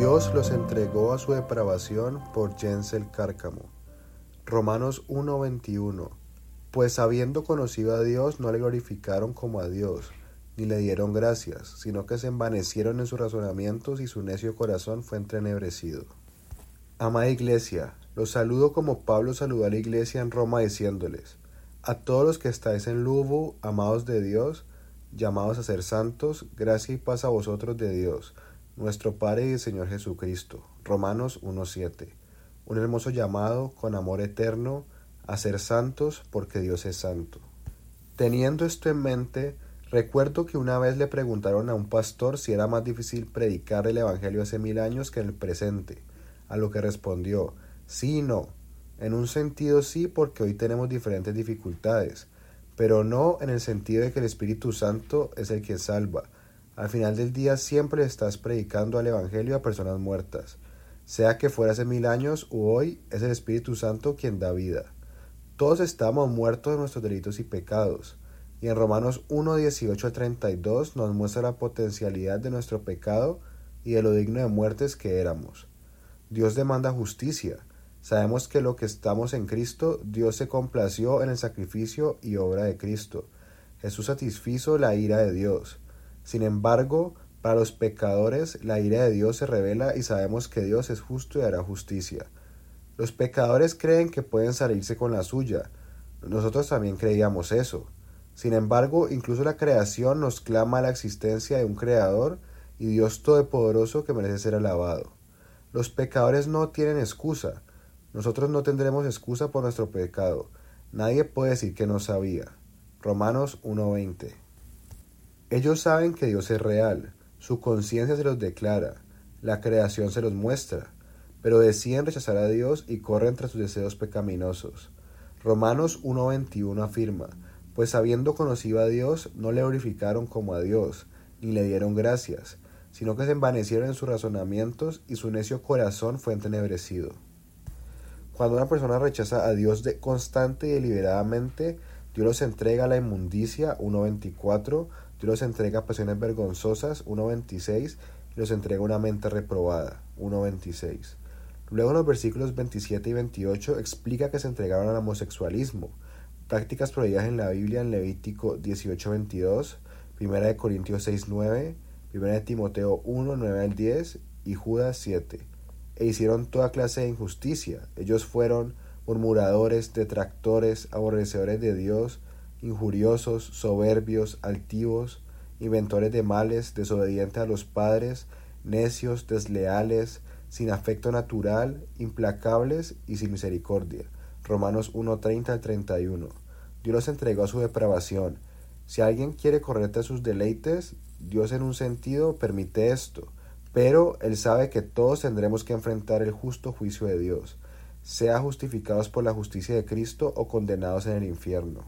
Dios los entregó a su depravación por Jensel Cárcamo. Romanos 1:21 Pues habiendo conocido a Dios no le glorificaron como a Dios, ni le dieron gracias, sino que se envanecieron en sus razonamientos y su necio corazón fue entrenebrecido. Amada Iglesia, los saludo como Pablo saludó a la Iglesia en Roma diciéndoles, a todos los que estáis en Lubo, amados de Dios, llamados a ser santos, gracia y paz a vosotros de Dios, nuestro Padre y Señor Jesucristo. Romanos 1.7. Un hermoso llamado con amor eterno a ser santos porque Dios es santo. Teniendo esto en mente, recuerdo que una vez le preguntaron a un pastor si era más difícil predicar el Evangelio hace mil años que en el presente, a lo que respondió, sí y no. En un sentido sí porque hoy tenemos diferentes dificultades, pero no en el sentido de que el Espíritu Santo es el que salva. Al final del día siempre estás predicando al Evangelio a personas muertas. Sea que fuera hace mil años o hoy, es el Espíritu Santo quien da vida. Todos estamos muertos de nuestros delitos y pecados. Y en Romanos 1, 18 al 32 nos muestra la potencialidad de nuestro pecado y de lo digno de muertes que éramos. Dios demanda justicia, Sabemos que lo que estamos en Cristo, Dios se complació en el sacrificio y obra de Cristo. Jesús satisfizo la ira de Dios. Sin embargo, para los pecadores la ira de Dios se revela y sabemos que Dios es justo y hará justicia. Los pecadores creen que pueden salirse con la suya. Nosotros también creíamos eso. Sin embargo, incluso la creación nos clama la existencia de un Creador y Dios Todopoderoso que merece ser alabado. Los pecadores no tienen excusa. Nosotros no tendremos excusa por nuestro pecado. Nadie puede decir que no sabía. Romanos 1:20. Ellos saben que Dios es real, su conciencia se los declara, la creación se los muestra, pero deciden rechazar a Dios y corren tras sus deseos pecaminosos. Romanos 1:21 afirma, pues habiendo conocido a Dios, no le glorificaron como a Dios, ni le dieron gracias, sino que se envanecieron en sus razonamientos y su necio corazón fue entenebrecido. Cuando una persona rechaza a Dios de constante y deliberadamente, Dios los entrega a la inmundicia, 1.24, Dios los entrega a pasiones vergonzosas, 1.26, y los entrega una mente reprobada, 1.26. Luego en los versículos 27 y 28 explica que se entregaron al homosexualismo, prácticas prohibidas en la Biblia en Levítico 18.22, 1 de Corintios 6.9, 1 de Timoteo 1, 9 al 10 y Judas 7 e hicieron toda clase de injusticia. Ellos fueron murmuradores, detractores, aborrecedores de Dios, injuriosos, soberbios, altivos, inventores de males, desobedientes a los padres, necios, desleales, sin afecto natural, implacables y sin misericordia. Romanos 1.30 al 31. Dios los entregó a su depravación. Si alguien quiere correr a sus deleites, Dios en un sentido permite esto pero Él sabe que todos tendremos que enfrentar el justo juicio de Dios, sea justificados por la justicia de Cristo o condenados en el infierno.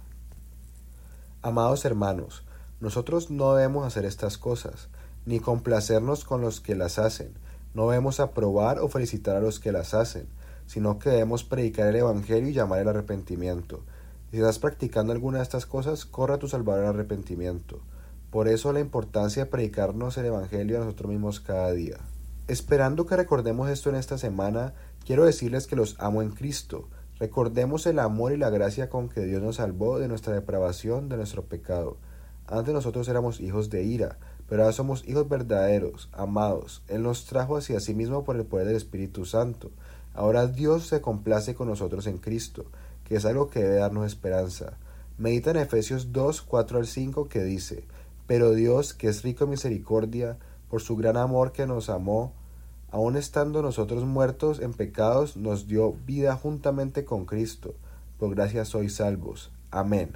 Amados hermanos, nosotros no debemos hacer estas cosas, ni complacernos con los que las hacen, no debemos aprobar o felicitar a los que las hacen, sino que debemos predicar el Evangelio y llamar el arrepentimiento. Si estás practicando alguna de estas cosas, corra a tu Salvador al arrepentimiento. Por eso la importancia de predicarnos el Evangelio a nosotros mismos cada día. Esperando que recordemos esto en esta semana, quiero decirles que los amo en Cristo. Recordemos el amor y la gracia con que Dios nos salvó de nuestra depravación, de nuestro pecado. Antes nosotros éramos hijos de ira, pero ahora somos hijos verdaderos, amados. Él nos trajo hacia sí mismo por el poder del Espíritu Santo. Ahora Dios se complace con nosotros en Cristo, que es algo que debe darnos esperanza. Medita en Efesios 2, 4 al 5 que dice, pero Dios, que es rico en misericordia, por su gran amor que nos amó, aun estando nosotros muertos en pecados, nos dio vida juntamente con Cristo. Por gracia sois salvos. Amén.